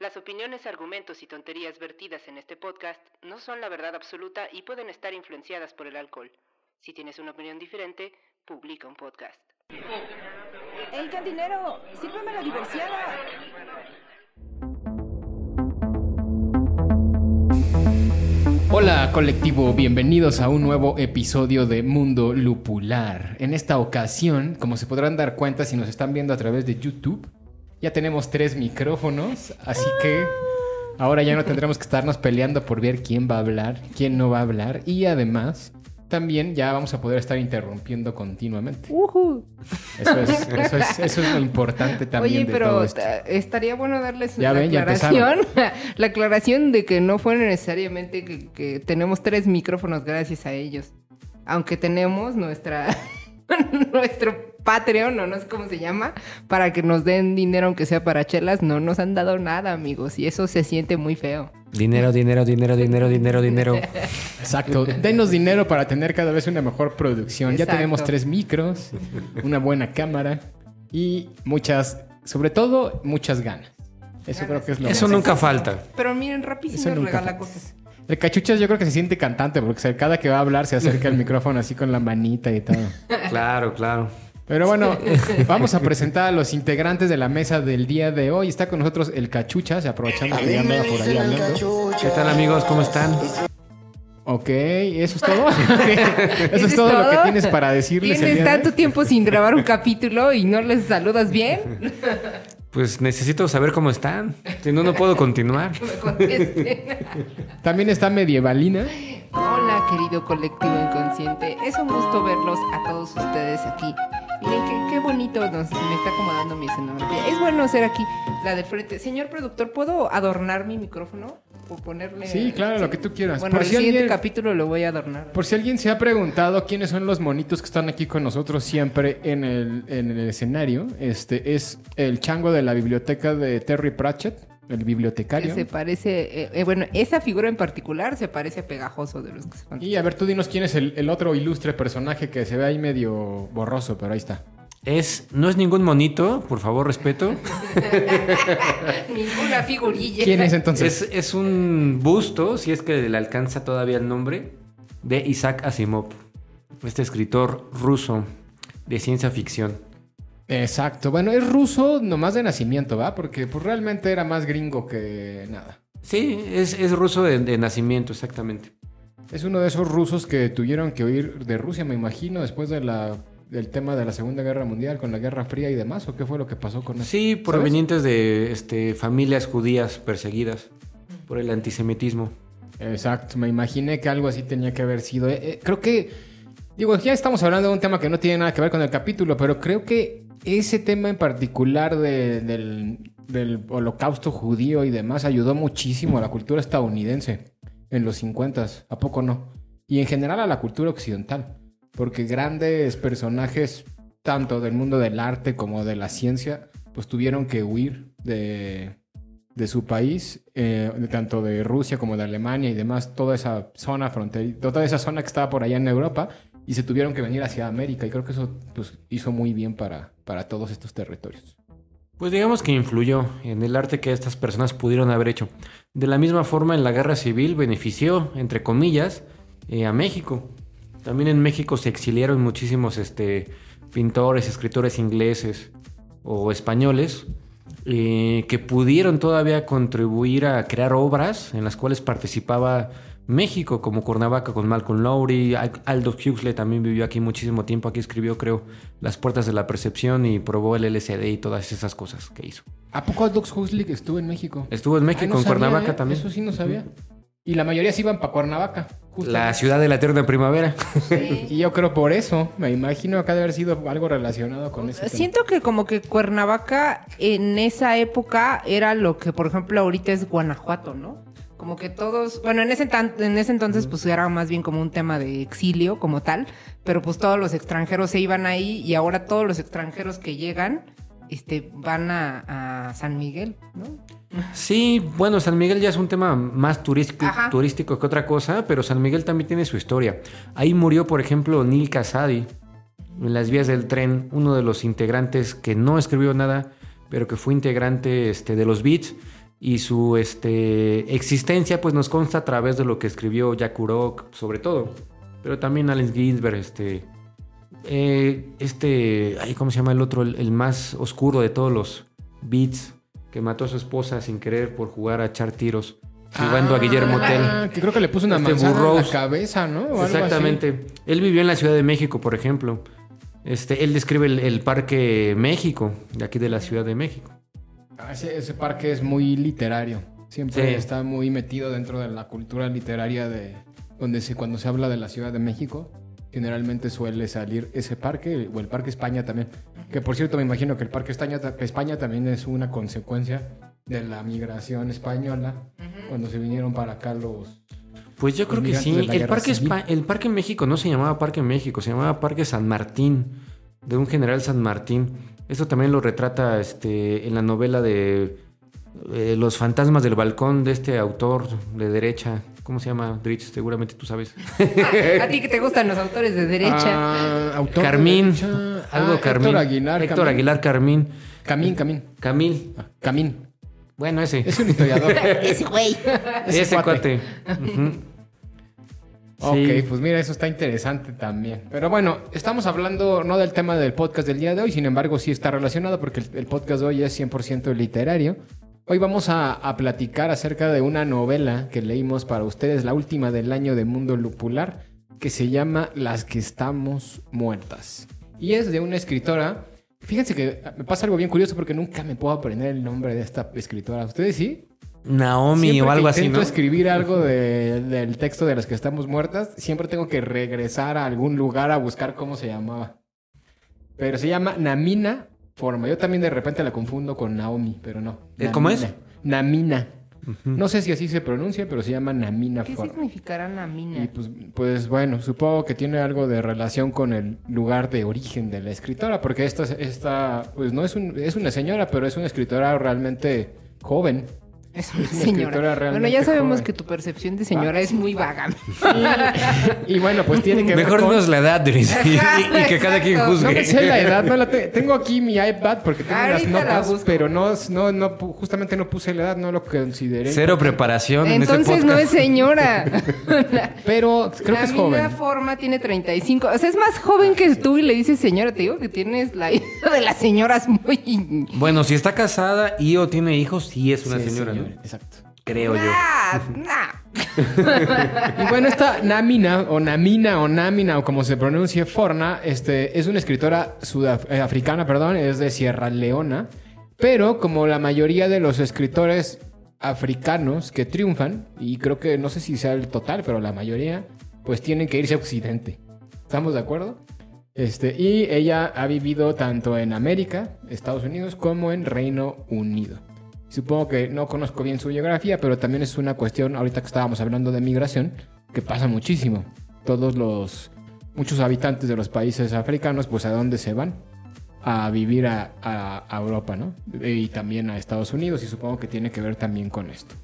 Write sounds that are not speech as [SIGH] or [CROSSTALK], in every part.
Las opiniones, argumentos y tonterías vertidas en este podcast no son la verdad absoluta y pueden estar influenciadas por el alcohol. Si tienes una opinión diferente, publica un podcast. ¡Ey, cantinero! ¡Sírveme la diversiada! Hola colectivo, bienvenidos a un nuevo episodio de Mundo Lupular. En esta ocasión, como se podrán dar cuenta si nos están viendo a través de YouTube, ya tenemos tres micrófonos, así que ahora ya no tendremos que estarnos peleando por ver quién va a hablar, quién no va a hablar y además también ya vamos a poder estar interrumpiendo continuamente. Eso, es, eso, es, [LAUGHS] eso es lo importante también. Oye, de pero todo esto. ta- estaría bueno darles Ya la ven, aclaración. [LAUGHS] la aclaración de que no fue necesariamente que, que tenemos tres micrófonos gracias a ellos. Aunque tenemos nuestra [LAUGHS] nuestro Patreon, o no sé cómo se llama, para que nos den dinero aunque sea para chelas, no nos han dado nada, amigos, y eso se siente muy feo. Dinero, dinero, dinero, dinero, dinero, dinero. [LAUGHS] Exacto. Denos dinero para tener cada vez una mejor producción. Ya tenemos tres micros, una buena cámara y muchas, sobre todo, muchas ganas. Eso creo que es lo Eso más- nunca falta. Pero miren, nunca regala falta. cosas. El cachuchas yo creo que se siente cantante porque cada que va a hablar se acerca al [LAUGHS] micrófono así con la manita y todo. Claro, claro. Pero bueno, vamos a presentar a los integrantes de la mesa del día de hoy. Está con nosotros el cachuchas, aprovechando que ya andaba por ahí hablando. ¿Qué tal amigos? ¿Cómo están? Ok, ¿eso es todo? [LAUGHS] ¿Eso es es todo, lo que todo? tienes para decirles Tienes día de tanto tiempo sin grabar un capítulo y no les saludas bien. [LAUGHS] Pues necesito saber cómo están. Si no, no puedo continuar. [LAUGHS] También está Medievalina. Hola, querido colectivo inconsciente. Es un gusto verlos a todos ustedes aquí. Miren qué, qué bonito nos, me está acomodando mi escenografía. Es bueno ser aquí la del frente. Señor productor, ¿puedo adornar mi micrófono? O ponerle. Sí, claro, lo que tú quieras. Bueno, Por el si siguiente alguien- capítulo lo voy a adornar. Por si alguien se ha preguntado quiénes son los monitos que están aquí con nosotros siempre en el, en el escenario, este es el chango de la biblioteca de Terry Pratchett, el bibliotecario. Se parece. eh, eh, bueno, esa figura en particular se parece a Pegajoso de los que se van. Y a ver, tú dinos quién es el, el otro ilustre personaje que se ve ahí medio borroso, pero ahí está. Es, no es ningún monito, por favor, respeto. [LAUGHS] [LAUGHS] Ninguna figurilla. ¿Quién es entonces? Es, es un busto, si es que le alcanza todavía el nombre, de Isaac Asimov. Este escritor ruso de ciencia ficción. Exacto. Bueno, es ruso nomás de nacimiento, ¿va? Porque pues, realmente era más gringo que nada. Sí, es, es ruso de, de nacimiento, exactamente. Es uno de esos rusos que tuvieron que huir de Rusia, me imagino, después de la, del tema de la Segunda Guerra Mundial, con la Guerra Fría y demás, ¿o qué fue lo que pasó con eso? Sí, provenientes de este, familias judías perseguidas por el antisemitismo. Exacto, me imaginé que algo así tenía que haber sido. Eh, eh, creo que, digo, ya estamos hablando de un tema que no tiene nada que ver con el capítulo, pero creo que ese tema en particular de- del, del holocausto judío y demás ayudó muchísimo a la cultura estadounidense en los 50, ¿a poco no? Y en general a la cultura occidental, porque grandes personajes, tanto del mundo del arte como de la ciencia, pues tuvieron que huir de, de su país, eh, tanto de Rusia como de Alemania y demás, toda esa zona fronteriza, toda esa zona que estaba por allá en Europa, y se tuvieron que venir hacia América, y creo que eso pues, hizo muy bien para, para todos estos territorios. Pues digamos que influyó en el arte que estas personas pudieron haber hecho. De la misma forma, en la guerra civil benefició, entre comillas, eh, a México. También en México se exiliaron muchísimos este, pintores, escritores ingleses o españoles eh, que pudieron todavía contribuir a crear obras en las cuales participaba México, como Cuernavaca con Malcolm Lowry, Al- Aldous Huxley también vivió aquí muchísimo tiempo, aquí escribió creo Las Puertas de la Percepción y probó el LSD y todas esas cosas que hizo. ¿A poco Aldous Huxley estuvo en México? Estuvo en México, Ah, no en sabía, Cuernavaca ¿eh? también. Eso sí no sabía. Y la mayoría se iban para Cuernavaca. La ciudad de la eterna primavera. [LAUGHS] Y yo creo por eso, me imagino que ha de haber sido algo relacionado con tema. Siento que como que Cuernavaca en esa época era lo que, por ejemplo, ahorita es Guanajuato, ¿no? Como que todos, bueno, en ese, en ese entonces pues era más bien como un tema de exilio como tal, pero pues todos los extranjeros se iban ahí y ahora todos los extranjeros que llegan este, van a, a San Miguel, ¿no? Sí, bueno, San Miguel ya es un tema más turístico, Ajá. turístico que otra cosa, pero San Miguel también tiene su historia. Ahí murió, por ejemplo, Neil Casadi en las vías del tren, uno de los integrantes que no escribió nada, pero que fue integrante este, de los Beats. Y su este, existencia pues nos consta a través de lo que escribió Jack Kerouac, sobre todo. Pero también Allen Ginsberg, este... eh, este... ay, ¿Cómo se llama el otro? El, el más oscuro de todos los Beats, que mató a su esposa sin querer por jugar a echar tiros, jugando a Guillermo Tell. Ah, que creo que le puso una Este manzana en la cabeza, ¿no? O algo así. Exactamente. Él vivió en la Ciudad de México, por ejemplo. Este, él describe el, el Parque México, de aquí de la Ciudad de México. Ah, Ese, ese parque es muy literario. Siempre Sí. está muy metido dentro de la cultura literaria de donde se, cuando se habla de la Ciudad de México, generalmente suele salir ese parque o el Parque España también. Que por cierto me imagino que el Parque España, España también es una consecuencia de la migración española cuando se vinieron para acá los... Pues yo creo que sí. parque. Espa- el parque México no se llamaba Parque México, se llamaba Parque San Martín, de un general San Martín. Esto también lo retrata este, en la novela de eh, Los fantasmas del balcón de este autor de derecha. ¿Cómo se llama, Drich? Seguramente tú sabes. [LAUGHS] A ti que te gustan los autores de derecha. Ah, autor de Carmín. derecha. Algo Ah, Carmín. Héctor Aguilar. Héctor Camín. Aguilar Carmín. Camín, Camín. Camil. Ah, Camín. Bueno, ese. Es un historiador. [LAUGHS] [LAUGHS] Ese güey. ese Ese, cuate. Ok, Sí. pues mira, eso está interesante también. Pero bueno, estamos hablando no del tema del podcast del día de hoy, sin embargo sí está relacionado porque el, el podcast de hoy es 100% literario. Hoy vamos a, a platicar acerca de una novela que leímos para ustedes, la última del año de Mundo Lupular, que se llama Las que estamos muertas. Y es de una escritora. Fíjense que me pasa algo bien curioso porque nunca me puedo aprender el nombre de esta escritora. ¿Ustedes sí? Naomi Siempre o algo así, ¿no? escribir algo de- del texto de las que estamos muertas, siempre tengo que regresar a algún lugar a buscar cómo se llamaba. Pero se llama Namina Forma. Yo también de repente la confundo con Naomi, pero no. Eh, ¿cómo es? Namina. No sé si así se pronuncia, pero se llama Namina ¿Qué Forma. significará Namina? Y pues, pues bueno, supongo que tiene algo de relación con el lugar de origen de la escritora, porque esta, esta pues no es, un- es una señora, pero es una escritora realmente joven. Es una es una señora. Bueno, ya sabemos joven. que tu percepción de señora es muy vaga. Y, y bueno, pues tiene que ver Mejor con... dinos la edad, Dris, y, y que cada quien Exacto. No juzgue. me sé la edad, no la te- tengo aquí mi iPad porque tengo las Ahorita la notas, pero no, no, no, justamente no puse la edad, no lo consideré. Cero preparación en este Entonces no es señora. [LAUGHS] Pero creo que es joven. Forma tiene 35. O sea, es más joven que tú y le dices señora. Te digo que tienes la [LAUGHS] edad de las señoras muy... Bueno, si está casada y o tiene hijos, sí es una Sí, señora, Exacto. Creo yo. Nah. [LAUGHS] Y bueno, esta Namina, o Namina, o Namina, o como se pronuncia Forna, este, es una escritora sudafricana, perdón, es de Sierra Leona. Pero como la mayoría de los escritores africanos que triunfan, y creo que no sé si sea el total, pero la mayoría, pues tienen que irse a Occidente. ¿Estamos de acuerdo? Este, y ella ha vivido tanto en América, Estados Unidos, como en Reino Unido. Supongo que no conozco bien su biografía, pero también es una cuestión, ahorita que estábamos hablando de migración, que pasa muchísimo. Todos los, muchos habitantes de los países africanos, pues a dónde se van? A vivir a, a- Europa, ¿no? Y también a Estados Unidos, y supongo que tiene que ver también con esto.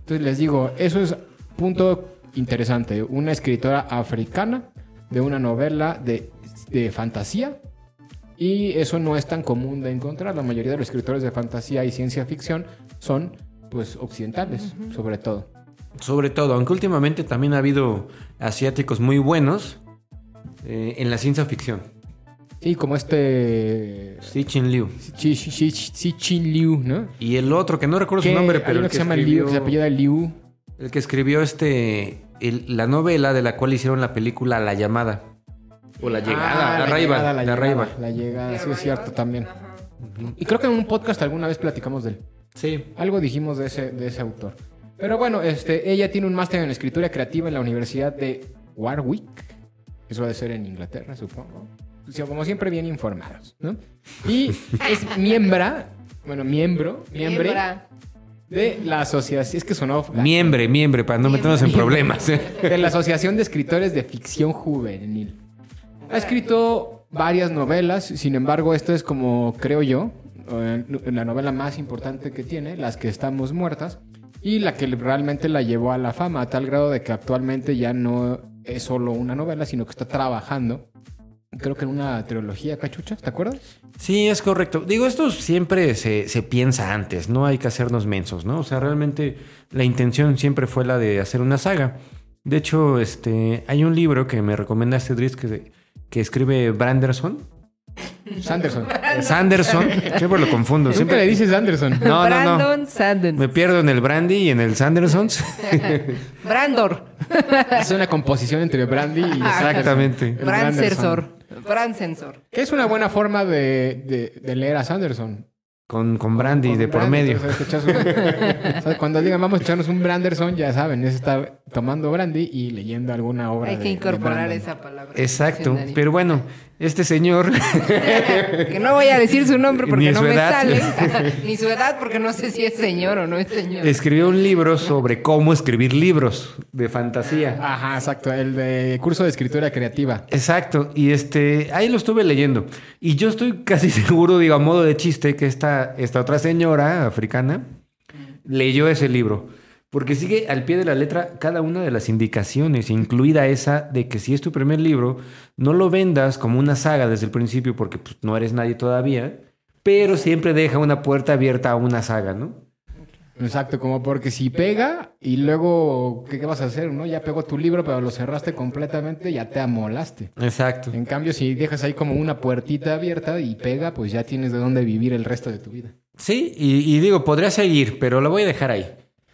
Entonces les digo, eso es punto interesante. Una escritora africana de una novela de, de fantasía y eso no es tan común de encontrar. La mayoría de los escritores de fantasía y ciencia ficción son, pues, occidentales, sobre todo. Sobre todo, aunque últimamente también ha habido asiáticos muy buenos eh, en la ciencia ficción. Sí, como este... Sí, Chin Liu. Chi- Chi- Chi- Chin Liu, ¿no? Y el otro, que no recuerdo su nombre, hay pero uno el que que, se llama escribió, Liu, que se apellida Liu. el que escribió este el- la novela de la cual hicieron la película La llamada. O La llegada, Ah, la, la Arrival, llegada, la la llegada, la llegada, sí es cierto también. Y creo que en un podcast alguna vez platicamos de él. Sí. Algo dijimos de ese, de ese autor. Pero bueno, este, ella tiene un máster en escritura creativa en la Universidad de Warwick. Eso debe ser en Inglaterra, supongo. O sea, como siempre, bien informados, ¿no? Y [LAUGHS] es miembro, bueno, miembro, miembro de la asociación, es que sonó... Miembre, miembre, para no meternos en problemas. de la Asociación de Escritores de Ficción Juvenil. Ha escrito varias novelas, sin embargo, esto es como, creo yo, eh, la novela más importante que tiene, Las que estamos muertas, y la que realmente la llevó a la fama, a tal grado de que actualmente ya no es solo una novela, sino que está trabajando, creo que en una trilogía, cachucha, ¿te acuerdas? Sí, es correcto. Digo, esto siempre se, se piensa antes, no hay que hacernos mensos, ¿no? O sea, realmente la intención siempre fue la de hacer una saga. De hecho, este, hay un libro que me recomendaste, Dries, que, que escribe Branderson. Sanderson. Sanderson, siempre lo confundo. Siempre Siempre le dices Anderson. No, no, no. Brandon Sanden. Me pierdo en el Brandy y en el Sandersons. [LAUGHS] Brandor. Es una composición entre Brandy y Exactamente. El Brand Branderson. sensor. Brand sensor. Que es una buena forma de, de- de leer a Sanderson. Con, con Brandy Con de por Brandy, medio. entonces, te echas un- [LAUGHS] o sea, cuando digan vamos a echarnos un Branderson, ya saben, es estar tomando Brandy y leyendo alguna obra Hay que de incorporar esa palabra. Exacto. Pero bueno, este señor que no voy a decir su nombre porque no me edad. sale. [LAUGHS] Ni su edad porque no sé si es señor o no es señor. escribió un libro sobre cómo escribir libros de fantasía. Ajá, exacto, el de curso de escritura creativa. Exacto, y este, ahí lo estuve leyendo. Y yo estoy casi [LAUGHS] seguro, digo, a modo de chiste, que esta, esta otra señora africana leyó ese libro. Porque sigue al pie de la letra cada una de las indicaciones, incluida esa de que si es tu primer libro, no lo vendas como una saga desde el principio, porque pues, no eres nadie todavía, pero siempre deja una puerta abierta a una saga, ¿no? Exacto, como porque si pega y luego, ¿qué, qué vas a hacer? no? Ya pegó tu libro, pero lo cerraste completamente, ya te amolaste. Exacto. En cambio, si dejas ahí como una puertita abierta y pega, pues ya tienes de dónde vivir el resto de tu vida. Sí, y, y digo, podría seguir, pero lo voy a dejar ahí.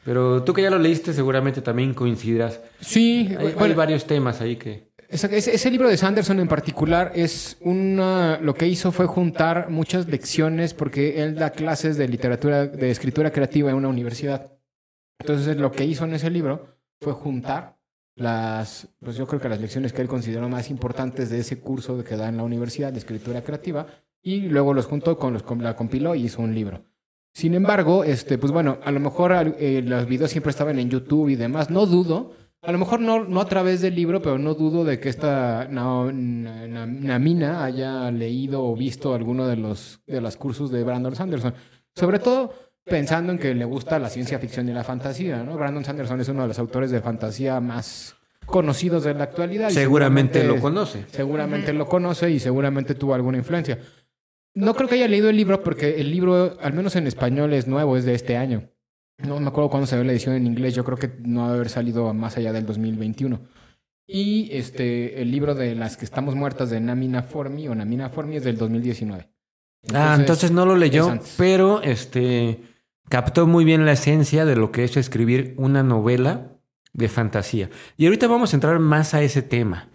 Pero tú que ya lo leíste, seguramente también coincidirás. Sí, Hay, varios temas ahí que... ese, ese- ese libro de Sanderson en particular es una... Lo que hizo fue juntar muchas lecciones porque él da clases de literatura, de escritura creativa en una universidad. Entonces lo que hizo en ese libro fue juntar las, pues yo creo que las lecciones que él consideró más importantes de ese curso que da en la universidad de escritura creativa y luego los juntó con los con- la compiló y hizo un libro. Sin embargo, este, pues bueno, a lo mejor eh, los videos siempre estaban en YouTube y demás. No dudo, a lo mejor no, no a través del libro, pero no dudo de que esta Na- Na- Na- Namina haya leído o visto alguno de los, de los cursos de Brandon Sanderson. Sobre todo pensando en que le gusta la ciencia ficción y la fantasía, ¿no? Brandon Sanderson es uno de los autores de fantasía más conocidos de la actualidad. Seguramente lo conoce. Seguramente lo conoce y seguramente tuvo alguna influencia. No creo que haya leído el libro porque el libro, al menos en español, es nuevo, es de este año. No me acuerdo cuándo salió la edición en inglés, yo creo que no debe haber salido más allá del 2021. Y este, el libro de las que estamos muertas de Namina Formi o Namina Formi es del 2019. ah, entonces no lo leyó, es pero este captó muy bien la esencia de lo que es escribir una novela de fantasía. Y ahorita vamos a entrar más a ese tema,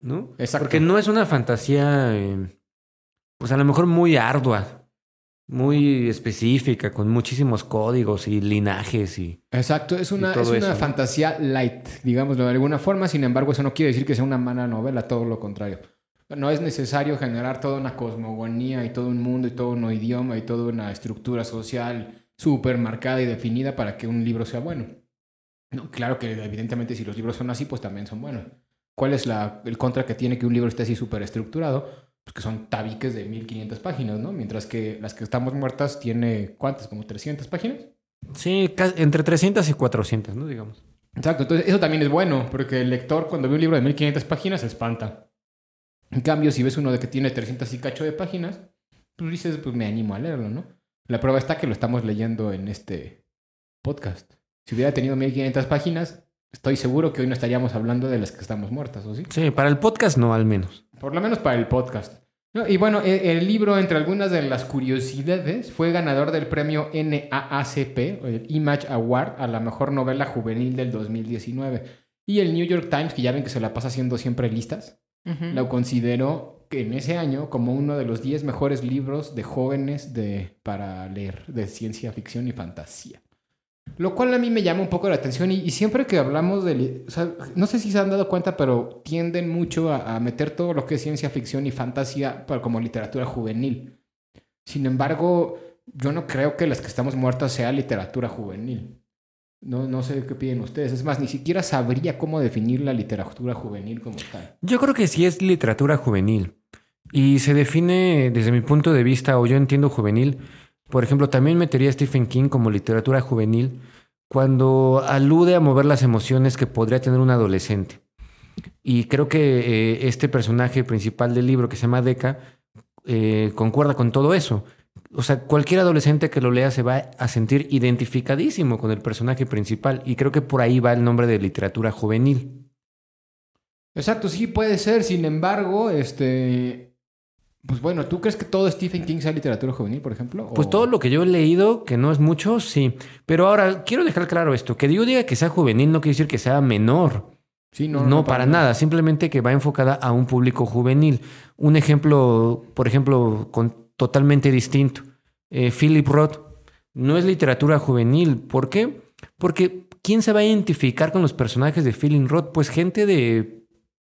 ¿no? Exacto. Porque no es una fantasía, eh, pues a lo mejor muy ardua, muy específica, con muchísimos códigos y linajes y... Exacto, es una, es una eso, ¿no? fantasía light, digámoslo de alguna forma. Sin embargo, eso no quiere decir que sea una mala novela, todo lo contrario. No es necesario generar toda una cosmogonía y todo un mundo y todo un idioma y toda una estructura social súper marcada y definida para que un libro sea bueno. No, claro que evidentemente si los libros son así, pues también son buenos. ¿Cuál es la, el contra que tiene que un libro esté así súper estructurado? Pues que son tabiques de 1500 páginas, ¿no? Mientras que las que estamos muertas tiene, ¿cuántas? ¿Como 300 páginas? Sí, entre 300 y 400, ¿no? Digamos. Exacto, entonces eso también es bueno, porque el lector cuando ve un libro de 1500 páginas se espanta. En cambio, si ves uno de que tiene 300 y cacho de páginas, pues dices, pues me animo a leerlo, ¿no? La prueba está que lo estamos leyendo en este podcast. Si hubiera tenido 1500 páginas, estoy seguro que hoy no estaríamos hablando de las que estamos muertas, ¿o sí? Sí, para el podcast no, al menos. Por lo menos para el podcast. No, y bueno, e- el libro, entre algunas de las curiosidades, fue ganador del premio NAACP, el Image Award, a la mejor novela juvenil del 2019. Y el New York Times, que ya ven que se la pasa haciendo siempre listas, lo consideró que en ese año como uno de los 10 mejores libros de jóvenes de, para leer de ciencia ficción y fantasía. Lo cual a mí me llama un poco la atención y, siempre que hablamos de... no sé si se han dado cuenta, pero tienden mucho a, meter todo lo que es ciencia ficción y fantasía como literatura juvenil. Sin embargo, yo no creo que las que estamos muertas sea literatura juvenil. No, no sé qué piden ustedes. Es más, ni siquiera sabría cómo definir la literatura juvenil como tal. Yo creo que sí es literatura juvenil. Y se define, desde mi punto de vista, o yo entiendo juvenil, por ejemplo, también metería a Stephen King como literatura juvenil cuando alude a mover las emociones que podría tener un adolescente. Y creo que eh, este personaje principal del libro, que se llama Deca, eh, concuerda con todo eso. O sea, cualquier adolescente que lo lea se va a sentir identificadísimo con el personaje principal. Y creo que por ahí va el nombre de literatura juvenil. Exacto, sí puede ser. Sin embargo, este. Pues bueno, ¿tú crees que todo Stephen King sea literatura juvenil, por ejemplo? Pues ¿O- todo lo que yo he leído, que no es mucho, sí. Pero ahora, quiero dejar claro esto. Que yo diga que sea juvenil no quiere decir que sea menor. Sí, No, para nada. Simplemente que va enfocada a un público juvenil. Un ejemplo, por ejemplo, con, totalmente distinto. Eh, Philip Roth no es literatura juvenil. ¿Por qué? Porque ¿quién se va a identificar con los personajes de Philip Roth? Pues gente de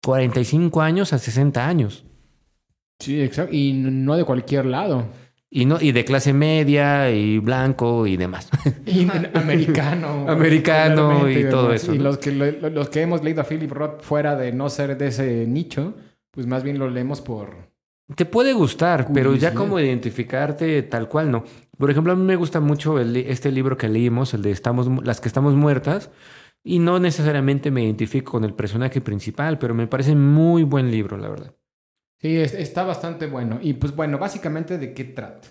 45 años a 60 años. Sí, exacto. Y no de cualquier lado. Y, no, y de clase media y blanco y demás. Y americano. [LAUGHS] Americano y todo eso, Y ¿no? los que, lo- los que hemos leído a Philip Roth fuera de no ser de ese nicho, pues más bien lo leemos por... Te puede gustar, pero ya como identificarte tal cual no. Por ejemplo, a mí me gusta mucho el este libro que leímos, el de estamos, Las que estamos muertas, y no necesariamente me identifico con el personaje principal, pero me parece muy buen libro, la verdad. Sí, es- está bastante bueno. Y pues bueno, básicamente de qué trata.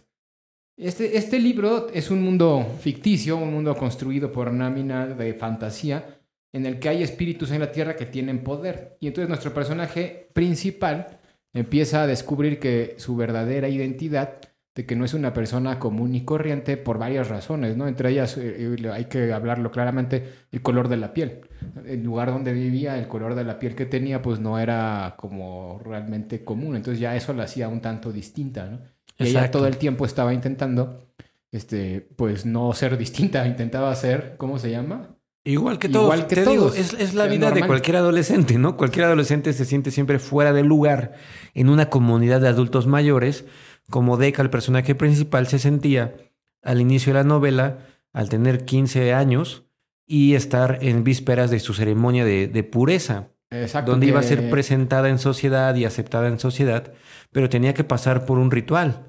Este, este libro es un mundo ficticio, un mundo construido por Námina de fantasía, en el que hay espíritus en la Tierra que tienen poder. Y entonces nuestro personaje principal empieza a descubrir que su verdadera identidad, de que no es una persona común y corriente por varias razones, ¿no? Entre ellas, eh, eh, hay que hablarlo claramente, el color de la piel. El lugar donde vivía, el color de la piel que tenía, pues no era como realmente común. Entonces ya eso la hacía un tanto distinta, ¿no? Y ella todo el tiempo estaba intentando, este, pues no ser distinta, [LAUGHS] intentaba ser, ¿cómo se llama? Igual que Igual todos. que te digo, todos. es, es la vida de cualquier adolescente, ¿no? Cualquier adolescente se siente siempre fuera de lugar en una comunidad de adultos mayores, como Deca, el personaje principal, se sentía al inicio de la novela, al tener 15 años y estar en vísperas de su ceremonia de, de pureza, Exacto. donde iba a ser presentada en sociedad y aceptada en sociedad, pero tenía que pasar por un ritual.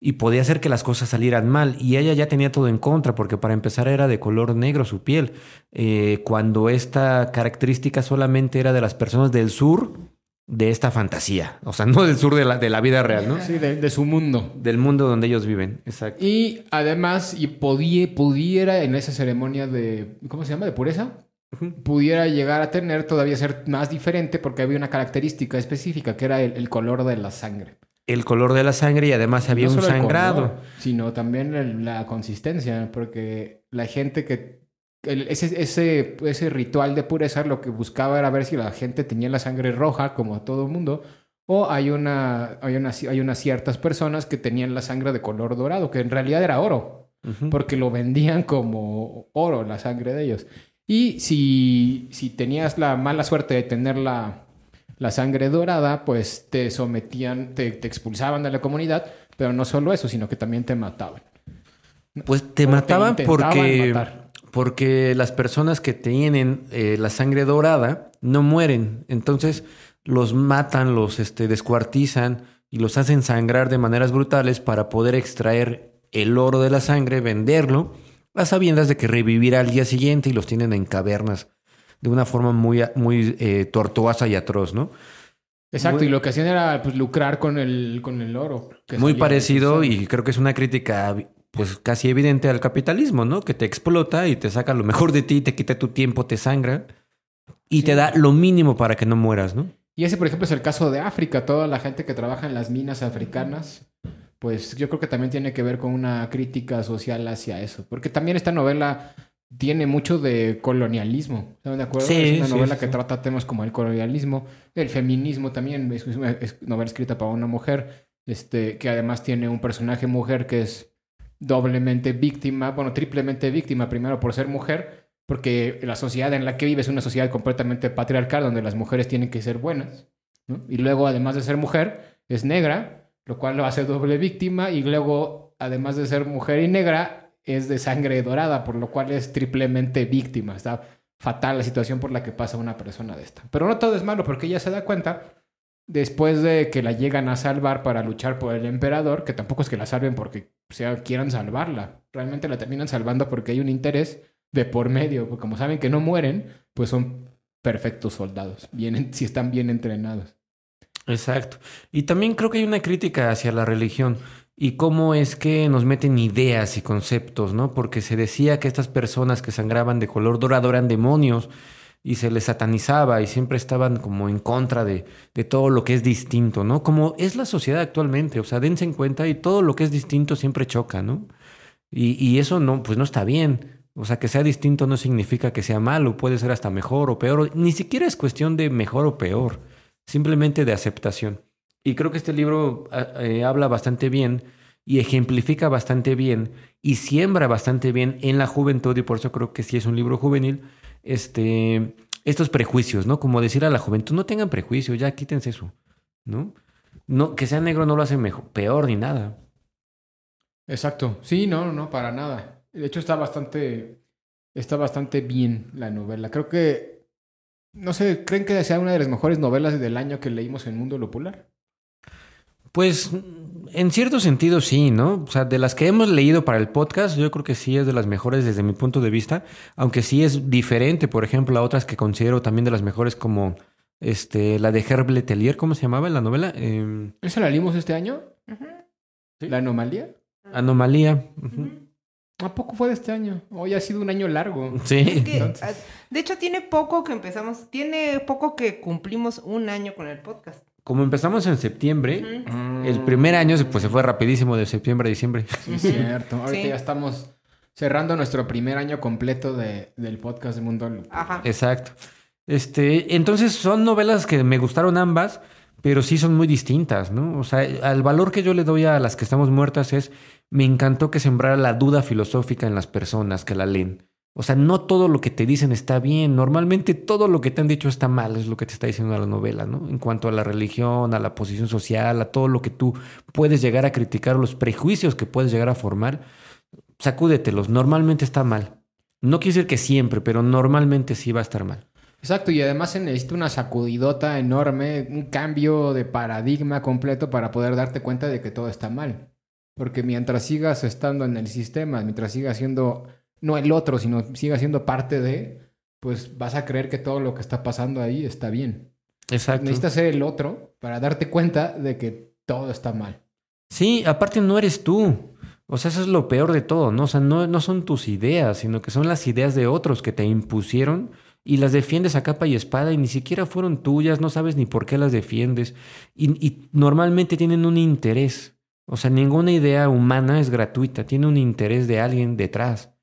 Y podía ser que las cosas salieran mal. Y ella ya tenía todo en contra, porque para empezar era de color negro su piel. Eh, cuando esta característica solamente era de las personas del sur de esta fantasía. O sea, [LAUGHS] no del sur de la, de la vida real, ¿no? Sí, de, de su mundo. Del mundo donde ellos viven. Exacto. Y además, y podía, pudiera en esa ceremonia de, ¿cómo se llama? De pureza, pudiera llegar a tener todavía ser más diferente porque había una característica específica que era el, el color de la sangre. El color de la sangre y además había No un sangrado. color, sino también el- la consistencia, porque la gente que... el- ese, ese, ese ritual de pureza lo que buscaba era ver si la gente tenía la sangre roja, como todo el mundo, o hay, una, hay, una, hay unas ciertas personas que tenían la sangre de color dorado, que en realidad era oro, porque lo vendían como oro, la sangre de ellos. Y si, si tenías la mala suerte de tener la, la sangre dorada, pues te sometían, te, te expulsaban de la comunidad, pero no solo eso, sino que también te mataban. Pues te O mataban porque, matar. Porque las personas que tienen eh, la sangre dorada no mueren. Entonces los matan, los este, descuartizan y los hacen sangrar de maneras brutales para poder extraer el oro de la sangre, venderlo, a sabiendas de que revivirá al día siguiente y los tienen en cavernas de una forma muy, muy eh, tortuosa y atroz, ¿no? Exacto, Muy- y lo que hacían era pues, lucrar con el, con el oro. Muy parecido y creo que es una crítica pues casi evidente al capitalismo, ¿no? Que te explota y te saca lo mejor de ti, te quita tu tiempo, te sangra y Sí. te da lo mínimo para que no mueras, ¿no? Y ese, por ejemplo, es el caso de África. Toda la gente que trabaja en las minas africanas, pues yo creo que también tiene que ver con una crítica social hacia eso. Porque también esta novela tiene mucho de colonialismo. ¿Están de acuerdo? Sí, es una sí, novela sí, que trata temas como el colonialismo, el feminismo también. Es una novela escrita para una mujer, este, que además tiene un personaje mujer que es doblemente víctima, bueno, triplemente víctima, primero por ser mujer, porque la sociedad en la que vive es una sociedad completamente patriarcal, donde las mujeres tienen que ser buenas. Y luego, además de ser mujer, es negra, lo cual lo hace doble víctima, y luego además de ser mujer y negra, es de sangre dorada, por lo cual es triplemente víctima. Está fatal la situación por la que pasa una persona de esta. Pero no todo es malo, porque ella se da cuenta después de que la llegan a salvar para luchar por el emperador, que tampoco es que la salven porque sea, quieran salvarla. Realmente la terminan salvando porque hay un interés de por medio. Porque como saben que no mueren, pues son perfectos soldados, [LAUGHS] si están bien entrenados. Exacto. Y también creo que hay una crítica hacia la religión y cómo es que nos meten ideas y conceptos, ¿no? Porque se decía que estas personas que sangraban de color dorado eran demonios y se les satanizaba y siempre estaban como en contra de, de, todo lo que es distinto, ¿no? Como es la sociedad actualmente, o sea, dense en cuenta y todo lo que es distinto siempre choca, ¿no? Y, y eso no, pues no está bien. O sea, que sea distinto no significa que sea malo, puede ser hasta mejor o peor, ni siquiera es cuestión de mejor o peor, simplemente de aceptación. Y creo que este libro eh, habla bastante bien y ejemplifica bastante bien y siembra bastante bien en la juventud, y por eso creo que sí es un libro juvenil, este, estos prejuicios, ¿no? Como decir a la juventud, no tengan prejuicios, ya quítense eso, ¿no? No, que sea negro no lo hace mejor, peor ni nada. Exacto. Sí, no, no, para nada. De hecho, está bastante, está bastante bien la novela. Creo que, no sé, ¿creen que sea una de las mejores novelas del año que leímos en Mundo Popular? Pues en cierto sentido sí, ¿no? O sea, de las que hemos leído para el podcast, yo creo que sí es de las mejores desde mi punto de vista, aunque sí es diferente, por ejemplo, a otras que considero también de las mejores como este, la de Herb Letelier, ¿cómo se llamaba la novela? Eh... ¿Esa la leímos este año? ¿Sí? ¿La anomalía? Anomalía. Uh -huh. ¿A poco fue de este año? Hoy ha sido un año largo. Sí. Es que, de hecho, tiene poco que empezamos, tiene poco que cumplimos un año con el podcast. Como empezamos en septiembre, uh -huh. el primer año pues, se fue rapidísimo de septiembre a diciembre. Sí, cierto. Ahorita sí. ya estamos cerrando nuestro primer año completo de, del podcast de Mundo Lupo. Ajá. Exacto. Este, entonces son novelas que me gustaron ambas, pero sí son muy distintas, ¿no? O sea, el valor que yo le doy a las que estamos muertas es me encantó que sembrara la duda filosófica en las personas que la leen. O sea, no todo lo que te dicen está bien. Normalmente todo lo que te han dicho está mal, es lo que te está diciendo la novela, ¿no? En cuanto a la religión, a la posición social, a todo lo que tú puedes llegar a criticar, los prejuicios que puedes llegar a formar, sacúdetelos. Normalmente está mal. No quiere decir que siempre, pero normalmente sí va a estar mal. Exacto, y además se necesita una sacudidota enorme, un cambio de paradigma completo para poder darte cuenta de que todo está mal. Porque mientras sigas estando en el sistema, mientras sigas siendo, no el otro, sino sigas siendo parte de, pues vas a creer que todo lo que está pasando ahí está bien. Exacto. Necesitas ser el otro para darte cuenta de que todo está mal. Sí, aparte no eres tú. O sea, eso es lo peor de todo, ¿no? O sea, no, no son tus ideas, sino que son las ideas de otros que te impusieron y las defiendes a capa y espada y ni siquiera fueron tuyas, no sabes ni por qué las defiendes. Y, y normalmente tienen un interés. O sea, ninguna idea humana es gratuita, tiene un interés de alguien detrás.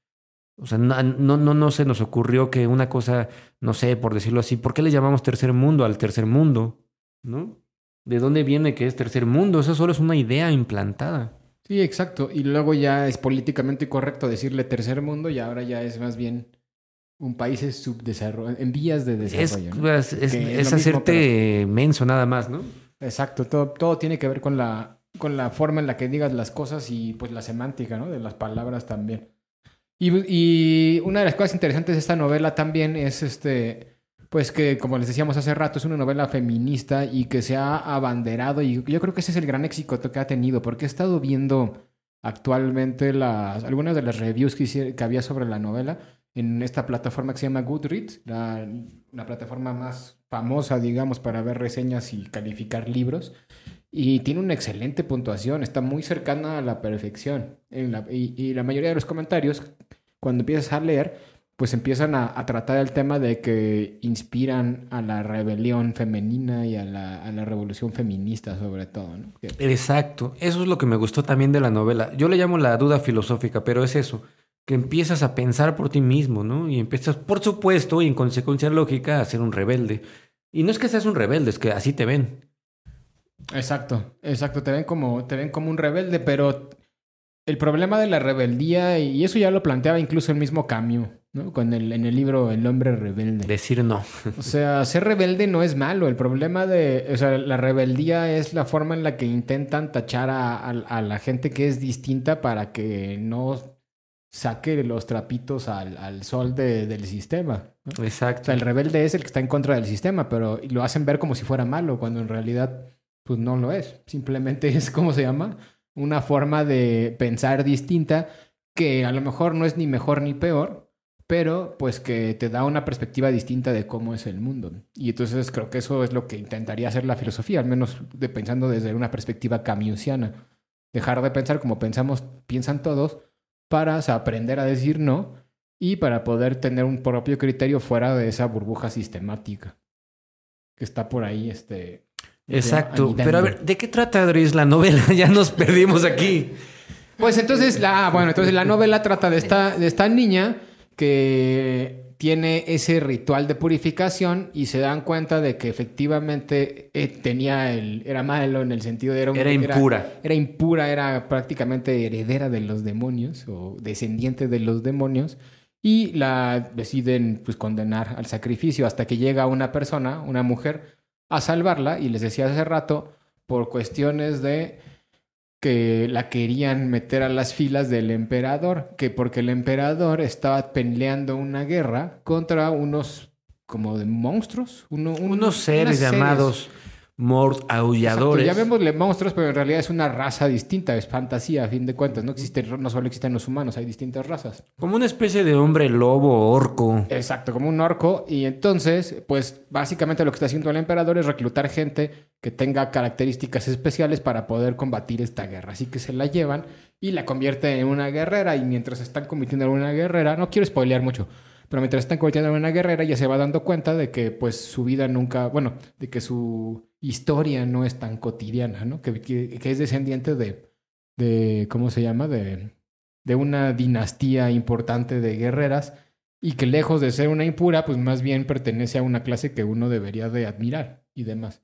O sea, no, no, no, se nos ocurrió que una cosa, no sé, por decirlo así, ¿por qué le llamamos tercer mundo al tercer mundo? ¿No? ¿De dónde viene que es tercer mundo? Eso solo es una idea implantada. Sí, exacto. Y luego ya es políticamente correcto decirle tercer mundo y ahora ya es más bien un país en subdesarrollo, en vías de desarrollo. Es, ¿no? es, es, es hacerte mismo, pero... menso nada más, ¿no? Exacto. Todo, todo tiene que ver con la con la forma en la que digas las cosas y pues la semántica, ¿no? De las palabras también. Y, una de las cosas interesantes de esta novela también es este, pues que como les decíamos hace rato, es una novela feminista y que se ha abanderado y yo creo que ese es el gran éxito que ha tenido porque he estado viendo actualmente las, algunas de las reviews que, hice, que había sobre la novela en esta plataforma que se llama Goodreads, la plataforma más famosa, digamos, para ver reseñas y calificar libros. Y tiene una excelente puntuación, está muy cercana a la perfección. Y, la mayoría de los comentarios, cuando empiezas a leer, pues empiezan a, tratar el tema de que inspiran a la rebelión femenina y a la, a la revolución feminista sobre todo. ¿no? Exacto, eso es lo que me gustó también de la novela. Yo le llamo la duda filosófica, pero es eso, que empiezas a pensar por ti mismo, ¿no? Y empiezas, por supuesto, y en consecuencia lógica, a ser un rebelde. Y no es que seas un rebelde, es que así te ven. Exacto, exacto. Te ven como, te ven como un rebelde, pero el problema de la rebeldía, y eso ya lo planteaba incluso el mismo Camus, ¿no? Con el, en el libro El hombre rebelde. Decir no. O sea, ser rebelde no es malo. El problema de, o sea, la rebeldía es la forma en la que intentan tachar a, a- a la gente que es distinta para que no saque los trapitos al, al sol de- del sistema. ¿no? O Exacto. sea, el rebelde es el que está en contra del sistema, pero lo hacen ver como si fuera malo, cuando en realidad, pues no lo es. Simplemente [LAUGHS] es, ¿cómo se llama? Una forma de pensar distinta que a lo mejor no es ni mejor ni peor, pero pues que te da una perspectiva distinta de cómo es el mundo. Y entonces creo que eso es lo que intentaría hacer la filosofía, al menos de pensando desde una perspectiva camusiana. Dejar de pensar como pensamos, piensan todos, para aprender a decir no y para poder tener un propio criterio fuera de esa burbuja sistemática que está por ahí, este. Exacto. Pero a ver, ¿de qué trata, Adris, la novela? [LAUGHS] ya nos perdimos aquí. Pues entonces, la, ah, bueno, entonces la novela trata de esta, de esta niña que tiene ese ritual de purificación y se dan cuenta de que efectivamente eh, tenía el, era malo en el sentido de era, un- Era impura. Era, impura, era prácticamente heredera de los demonios o descendiente de los demonios y la deciden pues condenar al sacrificio hasta que llega una persona, una mujer, a salvarla y les decía hace rato por cuestiones de que la querían meter a las filas del emperador, que porque el emperador estaba peleando una guerra contra unos como de monstruos, uno- un- Unos seres unas llamados mort Exacto, aulladores. llamémosle monstruos, pero en realidad es una raza distinta, es fantasía a fin de cuentas, no existe, no solo existen los humanos, hay distintas razas. Como una especie de hombre lobo orco. Exacto, como un orco. Y entonces, pues básicamente lo que está haciendo el emperador es reclutar gente que tenga características especiales para poder combatir esta guerra. Así que se la llevan y la convierten en una guerrera. Y mientras están convirtiendo en una guerrera, no quiero spoilear mucho, pero mientras están convirtiendo en una guerrera, ya se va dando cuenta de que pues su vida nunca, bueno, de que su historia no es tan cotidiana, ¿no? Que, es descendiente de, de, ¿cómo se llama? De, de una dinastía importante de guerreras y que lejos de ser una impura, pues más bien pertenece a una clase que uno debería de admirar y demás.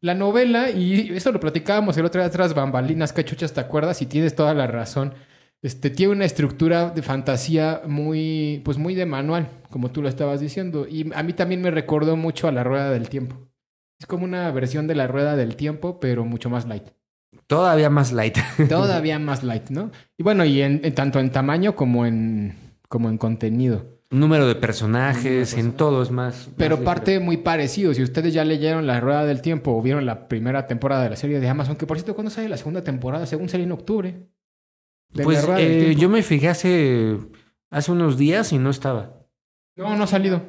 La novela, y esto lo platicábamos el otro día tras bambalinas, cachuchas, ¿te acuerdas? Y tienes toda la razón. Este, tiene una estructura de fantasía muy, pues muy de manual, como tú lo estabas diciendo. Y a mí también me recordó mucho a La Rueda del Tiempo. Es como una versión de La Rueda del Tiempo, pero mucho más light. Todavía más light. [LAUGHS] Todavía más light, ¿no? Y bueno, y en, en tanto en tamaño como en, como en contenido. Número de personajes, Número de en todo es más. Pero más parte muy parecido. Si ustedes ya leyeron La Rueda del Tiempo o vieron la primera temporada de la serie de Amazon, que por cierto, ¿cuándo sale la segunda temporada? Según salió en octubre. Pues eh, yo me fijé hace, hace unos días y no estaba. No, no ha salido.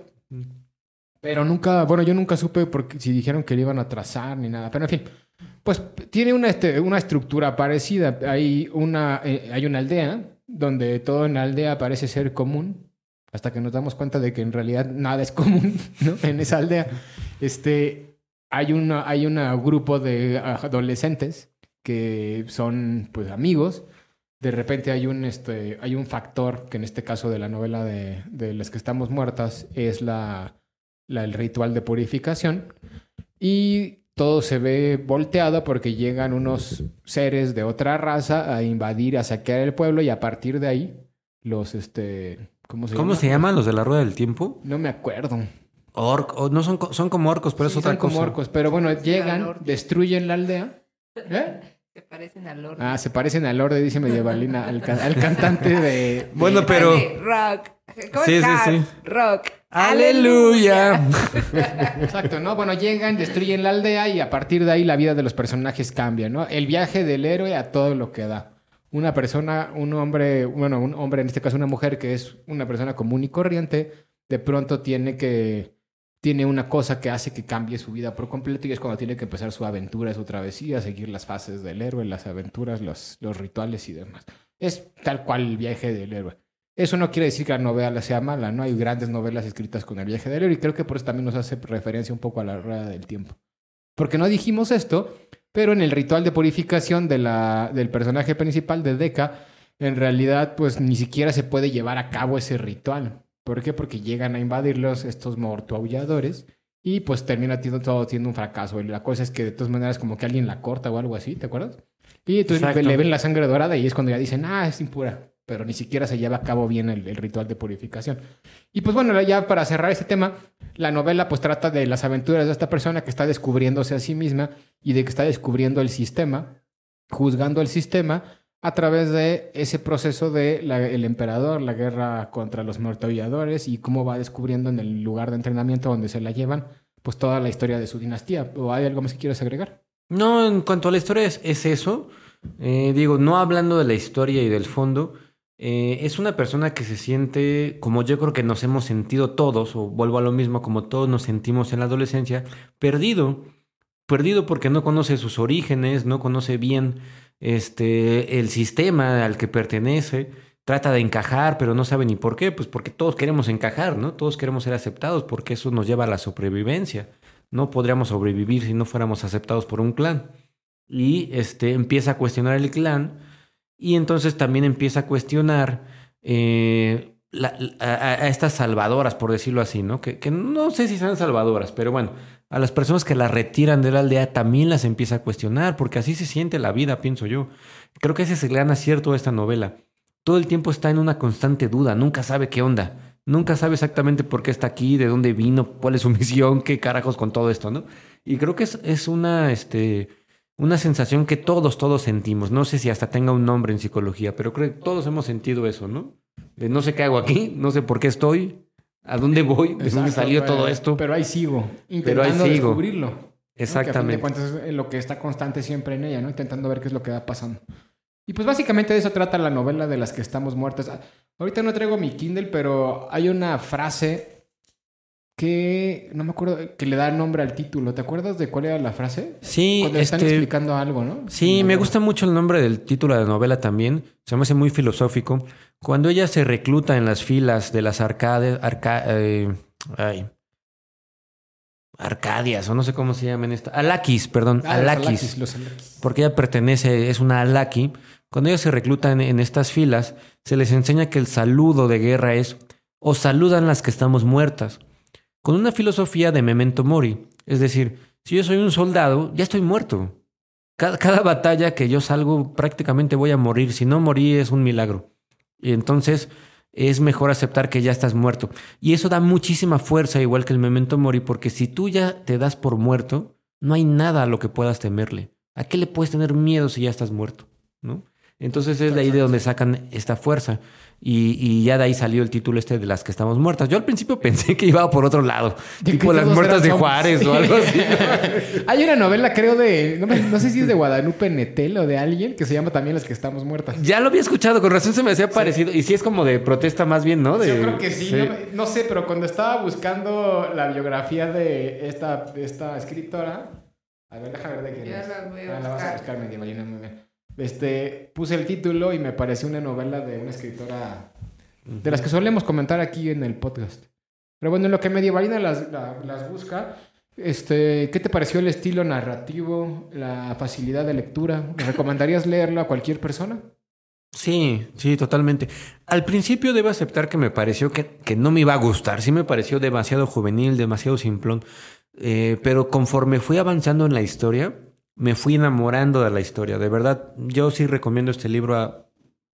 Pero nunca, bueno, yo nunca supe porque si dijeron que le iban a trazar ni nada. Pero en fin, pues tiene una, este, una estructura parecida. Hay una, eh, hay una aldea donde todo en la aldea parece ser común. Hasta que nos damos cuenta de que en realidad nada es común [LAUGHS] ¿no? en esa aldea. Este, hay una, hay una grupo de adolescentes que son pues amigos. De repente hay un, este, hay un factor que en este caso de la novela de, de las que estamos muertas es la, la- el ritual de purificación. Y todo se ve volteado porque llegan unos seres de otra raza a invadir, a saquear el pueblo y a partir de ahí los, este, ¿cómo se ¿Cómo llama? se llaman los de la rueda del tiempo? No me acuerdo. Orc, o no son, son como orcos, pero es Sí, otra son como cosa. orcos, pero bueno, llegan, destruyen la aldea. ¿Eh? [LAUGHS] Se parecen al Lord. Ah, se parecen al Lorde, dice Medievalina, al, ca- al cantante de... Bueno, de- pero- rock. ¿Cómo Sí, es sí, sí. Rock. ¡Aleluya! Exacto, ¿no? Bueno, llegan, destruyen la aldea y a partir de ahí la vida de los personajes cambia, ¿no? El viaje del héroe a todo lo que da. Una persona, un hombre, bueno, un hombre, en este caso una mujer que es una persona común y corriente, de pronto tiene que, tiene una cosa que hace que cambie su vida por completo y es cuando tiene que empezar su aventura, su travesía, seguir las fases del héroe, las aventuras, los, los rituales y demás. Es tal cual el viaje del héroe. Eso no quiere decir que la novela sea mala, ¿no? Hay grandes novelas escritas con el viaje del héroe y creo que por eso también nos hace referencia un poco a la rueda del tiempo. Porque no dijimos esto, pero en el ritual de purificación de la, del personaje principal de Deca, en realidad pues ni siquiera se puede llevar a cabo ese ritual. ¿Por qué? Porque llegan a invadirlos estos mortoaulladores Y pues termina todo siendo un fracaso. Y la cosa es que de todas maneras como que alguien la corta o algo así, ¿te acuerdas? Y entonces Exacto. le ven la sangre dorada y es cuando ya dicen, ah, es impura. Pero ni siquiera se lleva a cabo bien el, ritual de purificación. Y pues bueno, ya para cerrar este tema, la novela pues trata de las aventuras de esta persona que está descubriéndose a sí misma y de que está descubriendo el sistema, juzgando el sistema a través de ese proceso de el emperador, la guerra contra los mortovilladores y cómo va descubriendo en el lugar de entrenamiento donde se la llevan, pues toda la historia de su dinastía. ¿O hay algo más que quieras agregar? No, en cuanto a la historia es, es eso. Eh, digo, no hablando de la historia y del fondo, eh, es una persona que se siente, como yo creo que nos hemos sentido todos, o vuelvo a lo mismo, como todos nos sentimos en la adolescencia, perdido. Perdido porque no conoce sus orígenes, no conoce bien este, el sistema al que pertenece, trata de encajar, pero no sabe ni por qué, pues porque todos queremos encajar, ¿no? Todos queremos ser aceptados porque eso nos lleva a la sobrevivencia. No podríamos sobrevivir si no fuéramos aceptados por un clan. Y este, empieza a cuestionar el clan y entonces también empieza a cuestionar eh, a, estas salvadoras, por decirlo así, ¿no? Que, que no sé si sean salvadoras, pero bueno, a las personas que las retiran de la aldea también las empieza a cuestionar, porque así se siente la vida, pienso yo. Creo que ese es el gran acierto de esta novela. Todo el tiempo está en una constante duda, nunca sabe qué onda, nunca sabe exactamente por qué está aquí, de dónde vino, cuál es su [LAUGHS] misión, qué carajos con todo esto, ¿no? Y creo que es, es una, este, una sensación que todos, todos sentimos. No sé si hasta tenga un nombre en psicología, pero creo que todos hemos sentido eso, ¿no? De no sé qué hago aquí, no sé por qué estoy, a dónde voy, de dónde salió pero- todo esto. Pero ahí sigo, Pero ahí intentando sigo. descubrirlo. ¿no? Que a fin de Exactamente. cuentas es lo que está constante siempre en ella, ¿no? Intentando ver qué es lo que va pasando. Y pues básicamente de eso trata la novela de las que estamos muertas. Ah, Ahorita no traigo mi Kindle, pero hay una frase que no me acuerdo, que le da nombre al título. ¿Te acuerdas de cuál era la frase? Sí, Cuando están este, explicando algo, ¿no? Sí, No, me gusta mucho el nombre del título de la novela también. Se me hace muy filosófico. Cuando ella se recluta en las filas de las arcades, arca- eh, ay, Arcadias, o no sé cómo se llaman esta. Alakis, perdón, Ah, los Alakis. Alakis, los Alakis. Porque ella pertenece, es una Alaki. Cuando ella se recluta en, en estas filas, se les enseña que el saludo de guerra es o saludan las que estamos muertas. Con una filosofía de memento mori. Es decir, si yo soy un soldado, ya estoy muerto. Cada, cada batalla que yo salgo, prácticamente voy a morir. Si no morí, es un milagro. Y entonces es mejor aceptar que ya estás muerto. Y eso da muchísima fuerza, igual que el memento mori, porque si tú ya te das por muerto, no hay nada a lo que puedas temerle. ¿A qué le puedes tener miedo si ya estás muerto? ¿No? Entonces es de ahí de donde sacan esta fuerza. Y, y ya de ahí salió el título este de las que estamos muertas. Yo al principio pensé que iba por otro lado. De tipo las muertas de. Juárez o algo así. [LAUGHS] Hay una novela, creo, de. No, me- no sé si es de Guadalupe Netel o de alguien que se llama también Las que estamos muertas. ya lo había escuchado, con razón se me hacía parecido. Y sí es como de protesta más bien, ¿no? De, Yo creo que sí, No, me- no sé, pero cuando estaba buscando la biografía de esta, de esta escritora, a ver, déjame ver de quién Ya es. la voy a Ah, la vas a buscar. buscar, Medievalina, muy bien. Este, puse el título y me pareció una novela de una escritora de las que solemos comentar aquí en el podcast. Pero bueno, en lo que Medievalina las, la- las busca, este, ¿qué te pareció el estilo narrativo, la facilidad de lectura? ¿Recomendarías leerlo a cualquier persona? Sí, sí, totalmente. Al principio debo aceptar que me pareció que, que no me iba a gustar. Sí me pareció demasiado juvenil, demasiado simplón. Eh, pero conforme fui avanzando en la historia, me fui enamorando de la historia. De verdad, yo sí recomiendo este libro a,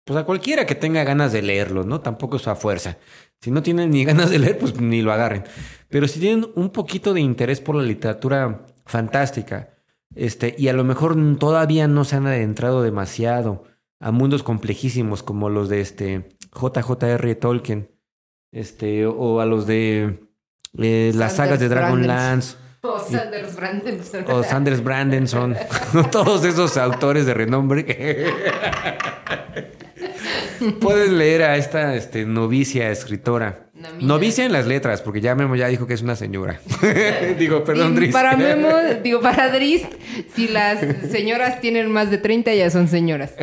pues a cualquiera que tenga ganas de leerlo, ¿no? Tampoco es a fuerza. Si no tienen ni [LAUGHS] ganas de leer, pues ni lo agarren. Pero si tienen un poquito de interés por la literatura fantástica, este, y a lo mejor todavía no se han adentrado demasiado a mundos complejísimos como los de este J.J.R. Tolkien, este, o a los de eh, las sagas de Dragonlance [LAUGHS] O Sanders Brandenson. o Sanders Brandenson, [LAUGHS] [LAUGHS] todos esos autores de renombre. Puedes leer a esta este, novicia escritora. Namina. Novicia en las letras, porque ya Memo ya dijo que es una señora. [LAUGHS] Digo, perdón, Y Dris. Para Memo, [LAUGHS] digo, para Dris, si las señoras tienen más de 30, ya son señoras. [LAUGHS]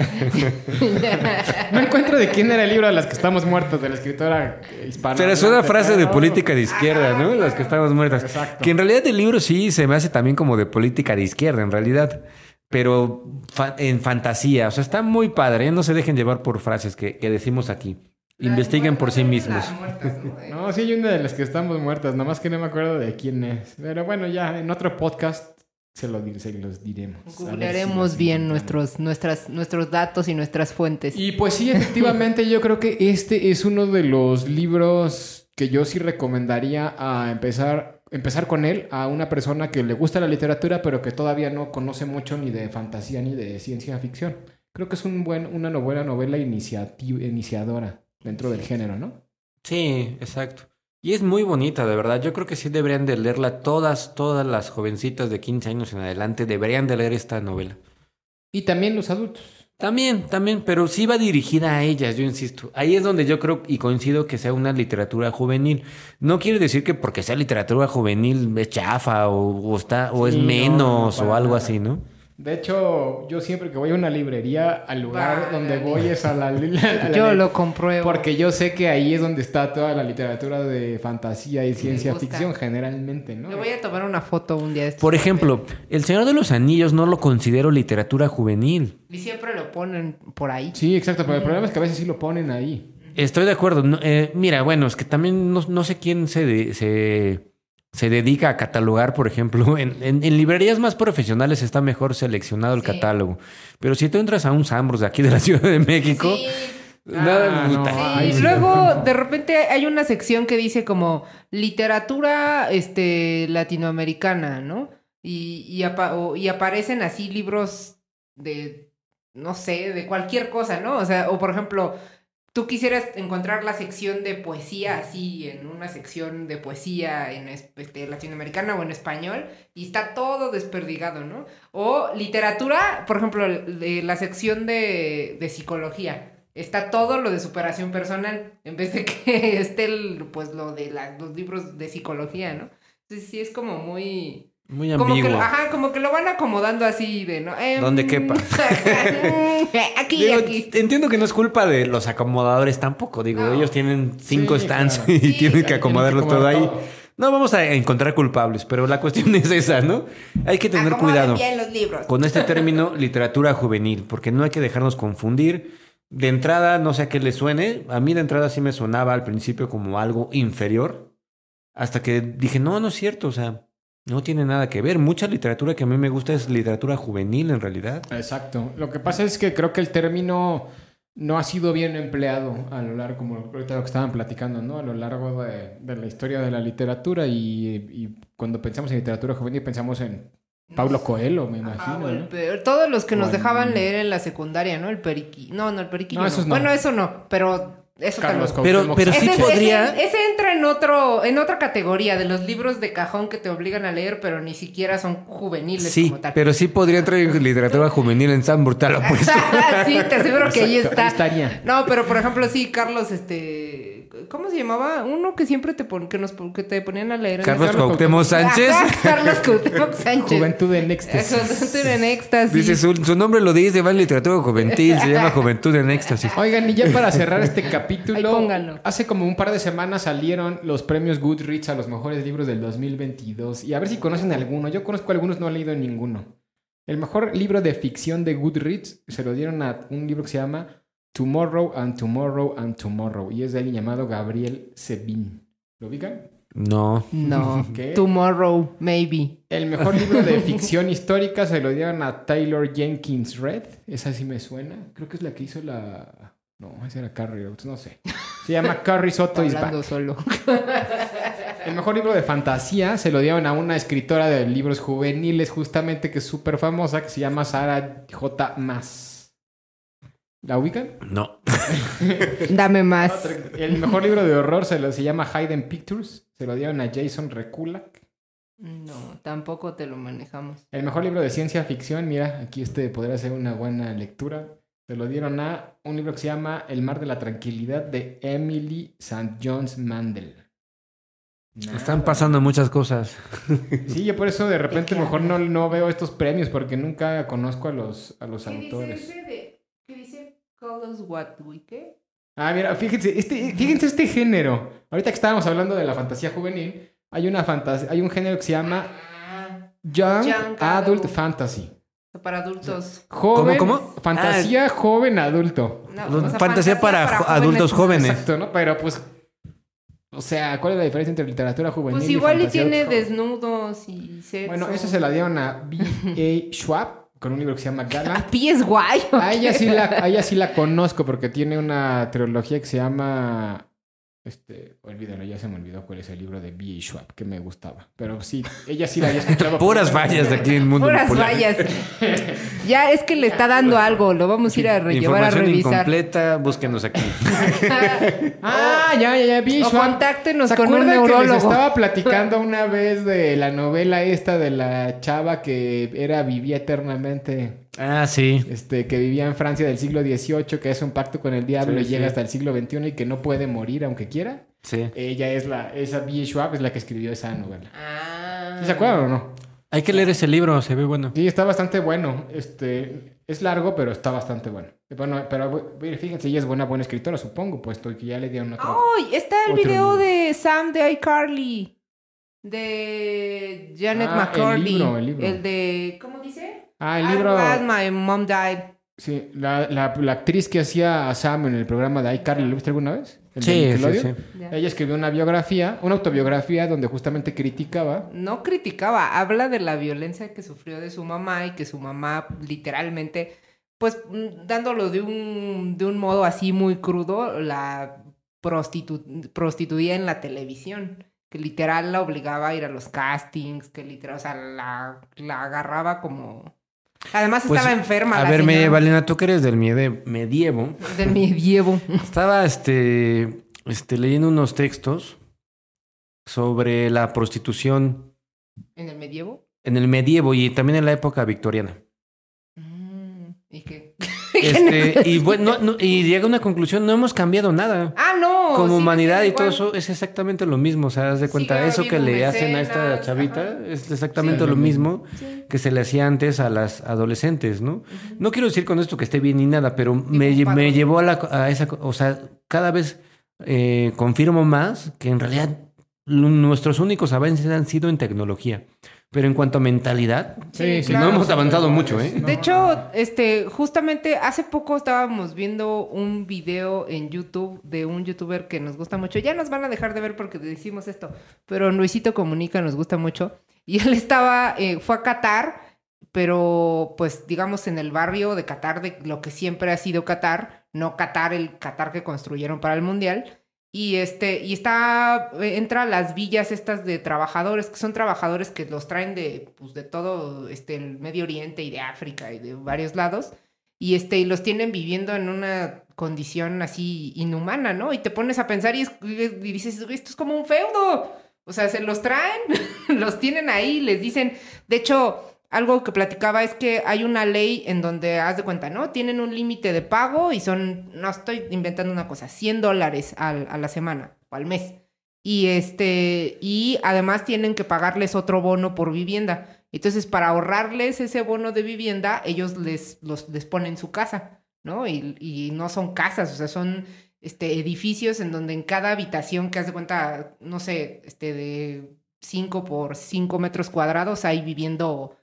No encuentro de quién era el libro de las que estamos muertos, de la escritora hispana. Pero es una frase de política de izquierda, ¿no? Las que estamos muertas. Exacto. Que en realidad el libro sí se me hace también como de política de izquierda, en realidad. Pero fa- en fantasía. O sea, está muy padre. ¿eh? No se dejen llevar por frases que, que decimos aquí. Investiguen por sí mismos. Muertas, ¿no? [LAUGHS] No, sí hay una de las que estamos muertas, nada más que no me acuerdo de quién es. Pero bueno, ya en otro podcast se, lo, se los diremos. Si Googlearemos bien nuestros, nuestras, nuestros datos y nuestras fuentes. Y pues sí, efectivamente, yo creo que este es uno de los libros que yo sí recomendaría a empezar, empezar con él a una persona que le gusta la literatura, pero que todavía no conoce mucho ni de fantasía ni de ciencia ficción. Creo que es un buen, una buena novela iniciativa, iniciadora dentro del género, ¿no? Sí, exacto. Y es muy bonita, de verdad. Yo creo que sí deberían de leerla todas, todas las jovencitas de 15 años en adelante. Deberían de leer esta novela. Y también los adultos. También, también, pero sí va dirigida a ellas, yo insisto. Ahí es donde yo creo y coincido que sea una literatura juvenil. No quiere decir que porque sea literatura juvenil es chafa o, o está, o es Sí, menos no, o algo nada. así, ¿no? De hecho, yo siempre que voy a una librería, al lugar donde voy es a la, li- [LAUGHS] a la Yo lo compruebo. Porque yo sé que ahí es donde está toda la literatura de fantasía y ciencia ficción generalmente, ¿no? Le voy a tomar una foto un día. de estos. Por ejemplo, El Señor de los Anillos no lo considero literatura juvenil. Y siempre lo ponen por ahí. Sí, exacto, pero el problema es que a veces sí lo ponen ahí. Estoy de acuerdo. No, eh, mira, bueno, es que también no, no sé quién se, de- se, se dedica a catalogar, por ejemplo. [LAUGHS] En, en- en librerías más profesionales está mejor seleccionado el Sí. catálogo. Pero si tú entras a un Sambros de aquí de la [LAUGHS] Ciudad de México, Sí. nada, Ah, no. puta. Sí, Ay, sí. luego [LAUGHS] de repente hay una sección que dice como literatura este latinoamericana, ¿no? Y, y, apa- o- y aparecen así libros de, no sé, de cualquier cosa, ¿no? O sea, o por ejemplo, tú quisieras encontrar la sección de poesía así en una sección de poesía en es- este, latinoamericana o en español y está todo desperdigado, ¿no? O literatura, por ejemplo, la sección de, psicología. Está todo lo de superación personal, en vez de que [LAUGHS] esté pues lo de los libros de psicología, ¿no? Entonces sí es como muy... Muy Como que, ambiguo. ajá, como que lo van acomodando así de, ¿no? Em, Donde quepa. [LAUGHS] aquí, Digo, aquí. entiendo que no es culpa de los acomodadores tampoco. Digo, No. ellos tienen cinco Sí, stands claro. y Sí, tienen que acomodarlo tienen que todo ahí. No vamos a encontrar culpables, pero la cuestión [LAUGHS] es esa, ¿no? Hay que tener Acomoden cuidado bien los libros. con este [LAUGHS] término literatura juvenil, porque no hay que dejarnos confundir. De entrada, no sé a qué le suene. A mí de entrada sí me sonaba al principio como algo inferior. Hasta que dije, no, no es cierto, o sea, no tiene nada que ver. Mucha literatura que a mí me gusta es literatura juvenil en realidad. Exacto. Lo que pasa es que creo que el término no ha sido bien empleado a lo largo, como ahorita lo que estaban platicando, ¿no? A lo largo de, de la historia de la literatura y, y cuando pensamos en literatura juvenil pensamos en Pablo Coelho, me imagino, todos los que nos O dejaban leer en la secundaria, ¿no? El periqui. No, no, el periquillo. No, no. Bueno, eso no, pero eso Carlos también. Pero- pero sí Ese, podría- ese- ese entra en otro, en otra categoría de los libros de cajón que te obligan a leer, pero ni siquiera son juveniles Sí, como tal. pero sí podría entrar en literatura [LAUGHS] juvenil en San Brutal opuesto. [LAUGHS] sí, te aseguro que ahí está. ahí estaría. No, pero por ejemplo, sí, Carlos, este. ¿Cómo se llamaba? Uno que siempre te pon- que nos que te ponían a leer. Carlos Carlos Cuauhtémoc Sánchez. Ajá, Carlos Cuauhtémoc [LAUGHS] Sánchez. Juventud en éxtasis. Juventud en éxtasis. Dice, su, su nombre lo dice, va en literatura juvenil, se llama Juventud en Éxtasis. Oigan, y ya para cerrar este Ahí capítulo, pónganlo. hace como un par de semanas salieron los premios Goodreads a los mejores libros del 2022. Y a ver si conocen alguno. Yo conozco algunos, no he leído ninguno. El mejor libro de ficción de Goodreads se lo dieron a un libro que se llama Tomorrow and Tomorrow and Tomorrow. Y es de alguien llamado Gabriel Sebin. ¿Lo ubican? No. No. [LAUGHS] ¿Qué? Tomorrow, maybe. El mejor libro de [LAUGHS] ficción histórica se lo dieron a Taylor Jenkins Red. Esa sí me suena. Creo que es la que hizo la. No, esa era Carrie. Oates, No sé. Se llama [LAUGHS] Carrie Soto is Hablando Back. solo. [LAUGHS] El mejor libro de fantasía se lo dieron a una escritora de libros juveniles, justamente que es súper famosa, que se llama Sara J. Maas. ¿La ubican? No. [LAUGHS] Dame más. El mejor libro de horror se, lo, se llama Hidden Pictures. Se lo dieron a Jason Rekulak. No, tampoco te lo manejamos. El mejor libro de ciencia ficción, mira, aquí este podría ser una buena lectura. Se lo dieron a un libro que se llama El mar de la tranquilidad de Emily St. John's Mandel. Están pasando muchas cosas. [LAUGHS] Sí, yo por eso de repente qué mejor no, no veo estos premios porque nunca conozco a los, a los autores. ¿Qué dice Call us what we qué? Ah, mira, fíjense, este, fíjense este género. Ahorita que estábamos hablando de la fantasía juvenil, hay una fantasía, hay un género que se llama Young, Young Adult Adult. Fantasy. Para adultos. Joven, ¿Cómo, cómo? Fantasía joven adulto. No, o sea, fantasía, para, adultos jóvenes. Exacto, ¿no? Pero pues. O sea, ¿cuál es la diferencia entre literatura juvenil Pues igual y fantasía tiene adulto? desnudos y sexo. Bueno, eso se la dieron a B.A. Schwab con un libro que se llama Gala. [LAUGHS] A pi es guay. ¿o A ella, sí la, a ella sí la conozco porque tiene una trilogía que se llama. Este, olvídalo, ya se me olvidó cuál es el libro de B.A. Schwab que me gustaba. Pero sí, ella sí la había escuchado. [LAUGHS] Puras fallas de aquí en el mundo Puras popular. vallas. [LAUGHS] ya es que le está dando algo. Lo vamos a ir a llevar a Información revisar. incompleta, búsquenos aquí. [LAUGHS] Ah, ya, ya, ya, B.A. O Schwab. contáctenos ¿Se con un acuerdan que les neurólogo. estaba platicando una vez de la novela esta de la chava que era vivía eternamente, Ah, sí. este, que vivía en Francia del siglo XVIII, que es un pacto con el diablo Sí, y llega hasta el siglo XXI y que no puede morir aunque quiera? Sí. Ella es la, esa B. Schwab es la que escribió esa novela. Ah. ¿Sí ¿Se acuerdan o no? Hay que leer ese libro, se ve bueno. Sí, está bastante bueno. Este, es largo, pero está bastante bueno. Bueno, pero fíjense, ella es buena, buena escritora, supongo, puesto que ya le dieron otra. ¡Ay! está el video libro. de Sam de iCarly. De Janet Ah, el libro, el libro. de. ¿Cómo dice? Ah, el I'm libro. glad my mom died. Sí, la, la, la actriz que hacía a Sam en el programa de iCarly, ¿lo viste alguna vez? ¿El Sí, sí, sí. Ella escribió una biografía, una autobiografía donde justamente criticaba. No criticaba, habla de la violencia que sufrió de su mamá y que su mamá literalmente, pues mm, dándolo de un, de un modo así muy crudo, la prostitu- prostituía en la televisión. Que literal la obligaba a ir a los castings, que literal, o sea, la, la agarraba como... Además Pues, estaba enferma. A la ver, señora Valena, tú que eres del medievo. Del medievo. [LAUGHS] Estaba este, este, leyendo unos textos sobre la prostitución ¿En el medievo? en el medievo y también en la época victoriana. Mm, ¿Y qué? [LAUGHS] Este, y bueno, no- no- y llega a una conclusión, no hemos cambiado nada. Ah, no. Como humanidad y todo eso es exactamente lo mismo. O sea, haz de cuenta, Sigue eso que le hacen a esta chavita ajá. es exactamente Sí, lo mismo Sí. que se le hacía antes a las adolescentes, ¿no? No quiero decir con esto que esté bien ni nada, pero me, me llevó a, la, a esa... O sea, cada vez eh, confirmo más que en realidad nuestros únicos avances han sido en tecnología. Pero en cuanto a mentalidad, Sí, no hemos avanzado mucho, ¿eh? De hecho, este, justamente hace poco estábamos viendo un video en YouTube de un youtuber que nos gusta mucho. Ya nos van a dejar de ver porque decimos esto, pero Luisito Comunica nos gusta mucho. Y él estaba, eh, fue a Qatar, pero pues digamos en el barrio de Qatar, de lo que siempre ha sido Qatar, no Qatar, el Qatar que construyeron para el Mundial. Y este, y está, eh, entra a las villas estas de trabajadores, que son trabajadores que los traen de, pues, de todo este, el Medio Oriente y de África y de varios lados. Y este, y los tienen viviendo en una condición así inhumana, ¿no? Y te pones a pensar y, es- y dices, esto es como un feudo. O sea, se los traen, [LAUGHS] los tienen ahí, les dicen. De hecho, algo que platicaba es que hay una ley en donde, haz de cuenta, ¿no? Tienen un límite de pago y son, no estoy inventando una cosa, 100 dólares al- a la semana o al mes. Y este, y además tienen que pagarles otro bono por vivienda. Entonces, para ahorrarles ese bono de vivienda, ellos les, los, les ponen su casa, ¿no? Y, y no son casas, o sea, son este, edificios en donde en cada habitación que haz de cuenta, no sé, este, de 5 por 5 metros cuadrados hay viviendo,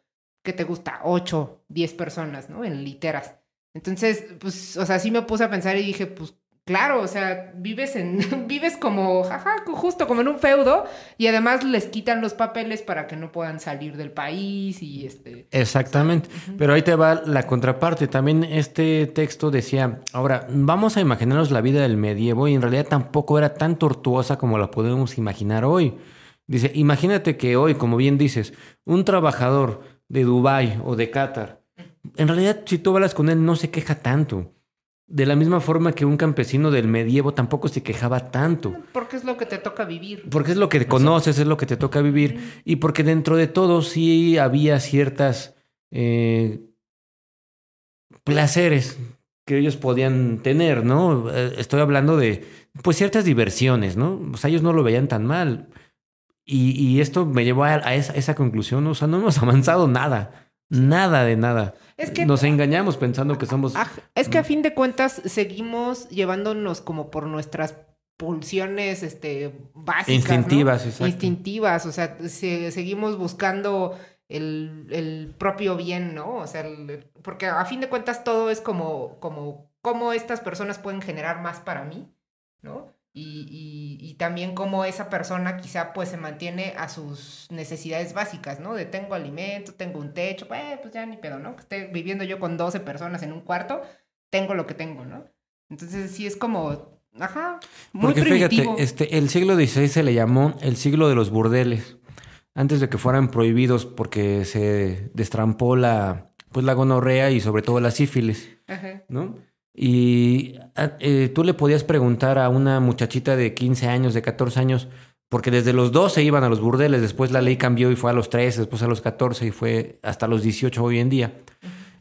¿qué te gusta? 8, 10 personas, ¿no? En literas. Entonces, pues, o sea, sí me puse a pensar y dije, pues, claro, o sea, vives en, [LAUGHS] vives como, jaja, justo como en un feudo y además les quitan los papeles para que no puedan salir del país y este... Exactamente. Pero ahí te va la contraparte. También este texto decía, ahora, vamos a imaginarnos la vida del medievo y en realidad tampoco era tan tortuosa como la podemos imaginar hoy. Dice, imagínate que hoy, como bien dices, un trabajador de Dubái o de Qatar, en realidad si tú hablas con él no se queja tanto. De la misma forma que un campesino del medievo tampoco se quejaba tanto. Porque es lo que te toca vivir. Porque es lo que conoces, es lo que te toca vivir. Y porque dentro de todo sí había ciertas eh, placeres que ellos podían tener, ¿no? Eh, Estoy hablando de, pues, ciertas diversiones, ¿no? O sea, ellos no lo veían tan mal. Y, y esto me llevó a, a esa, esa conclusión, o sea, no hemos [LAUGHS] avanzado nada. Nada de nada. Es que- Nos engañamos pensando que somos... Es que a fin de cuentas seguimos llevándonos como por nuestras pulsiones este, básicas. ¿no? Instintivas, exacto. Instintivas, o sea, se- seguimos buscando el, el propio bien, ¿no? O sea, el- porque a fin de cuentas todo es como, como, cómo estas personas pueden generar más para mí, ¿no? Y, y, y también cómo esa persona quizá pues se mantiene a sus necesidades básicas, ¿no? De tengo alimento, tengo un techo, pues, pues ya ni pedo, ¿no? Que esté viviendo yo con 12 personas en un cuarto, tengo lo que tengo, ¿no? Entonces sí es como, ajá, muy Porque primitivo. fíjate, este, el siglo XVI se le llamó el siglo de los burdeles. Antes de que fueran prohibidos porque se destrampó la, pues, la gonorrea y sobre todo la sífilis, Ajá. ¿no? Y ah, eh, tú le podías preguntar a una muchachita de 15 años, de 14 años, porque desde los 12 iban a los burdeles, después la ley cambió y fue a los 13, después a los 14 y fue hasta los 18 hoy en día.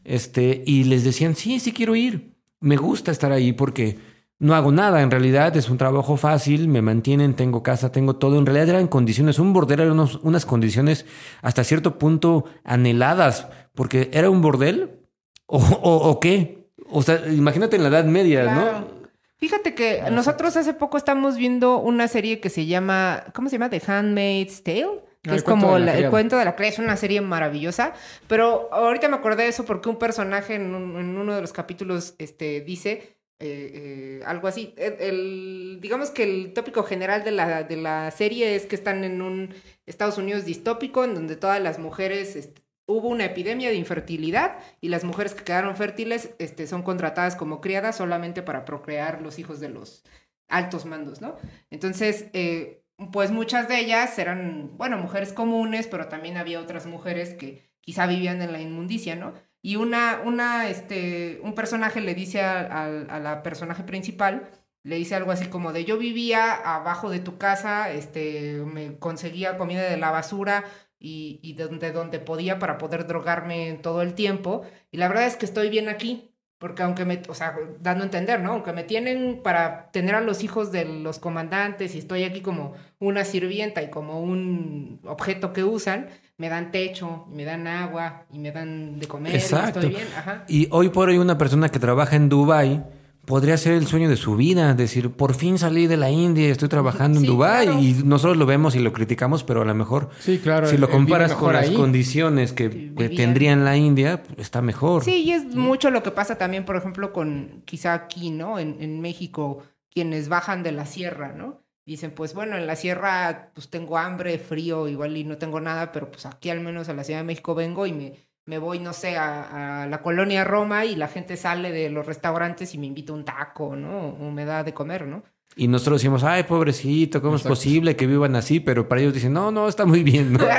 Este, y les decían, sí, sí quiero ir. Me gusta estar ahí porque no hago nada. En realidad es un trabajo fácil, me mantienen, tengo casa, tengo todo. En realidad eran condiciones, un bordel eran unos- unas condiciones hasta cierto punto anheladas, porque era un bordel o, o- o qué. O sea, imagínate en la Edad Media, Claro. ¿no? Fíjate que nosotros hace poco estamos viendo una serie que se llama, ¿cómo se llama? The Handmaid's Tale. Que Ah, es como la el cuento de la criada. Es una serie maravillosa. Pero ahorita me acordé de eso porque un personaje en, un- en uno de los capítulos este, dice eh, eh, algo así. El, el- digamos que el tópico general de la, de la serie es que están en un Estados Unidos distópico en donde todas las mujeres... este, hubo una epidemia de infertilidad y las mujeres que quedaron fértiles este, son contratadas como criadas solamente para procrear los hijos de los altos mandos, ¿no? Entonces, eh, pues muchas de ellas eran, bueno, mujeres comunes, pero también había otras mujeres que quizá vivían en la inmundicia, ¿no? Y una, una, este, un personaje le dice a, a- la personaje principal, le dice algo así como de yo vivía abajo de tu casa, este, me conseguía comida de la basura y, y de donde, donde podía para poder drogarme todo el tiempo. Y la verdad es que estoy bien aquí, porque aunque me, o sea, dando a entender, ¿no? Aunque me tienen para tener a los hijos de los comandantes y estoy aquí como una sirvienta y como un objeto que usan, me dan techo, me dan agua y me dan de comer. y Exacto. estoy bien, ajá. Y hoy por hoy una persona que trabaja en Dubai podría ser el sueño de su vida, decir, por fin salí de la India, estoy trabajando Sí, en Dubai claro. y nosotros lo vemos y lo criticamos, pero a lo mejor Sí, claro. si lo comparas con las ahí. condiciones que, Que tendría en la India, está mejor. Sí, y es mucho lo que pasa también, por ejemplo, con quizá aquí, ¿no? En, en México, quienes bajan de la sierra, ¿no? Dicen, pues bueno, en la sierra pues tengo hambre, frío, igual y no tengo nada, pero pues aquí al menos a la Ciudad de México vengo y me, me voy, no sé, a, a la colonia Roma y la gente sale de los restaurantes y me invita un taco, ¿no? O me da de comer, ¿no? Y nosotros decimos, ay, pobrecito, ¿cómo Exacto. es posible que vivan así? Pero para ellos dicen, no, no, está muy bien, ¿no? [LAUGHS]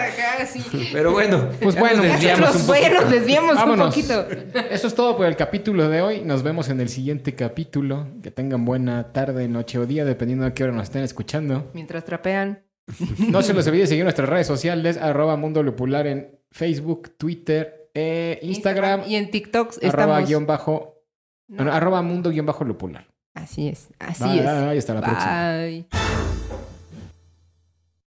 Sí. [LAUGHS] Pero bueno, Pues bueno, nos desviamos nos, un poquito. nos desviamos un poquito. Eso es todo por el capítulo de hoy. Nos vemos en el siguiente capítulo. Que tengan buena tarde, noche o día, dependiendo de qué hora nos estén escuchando. Mientras trapean. No se los olvide seguir nuestras redes sociales, arroba Mundo Lupular en Facebook, Twitter, eh, Instagram, Y en TikTok arroba estamos... guion bajo, No. arroba mundo guion bajo lupular. Así es, así es. bye, hasta la próxima. Bye.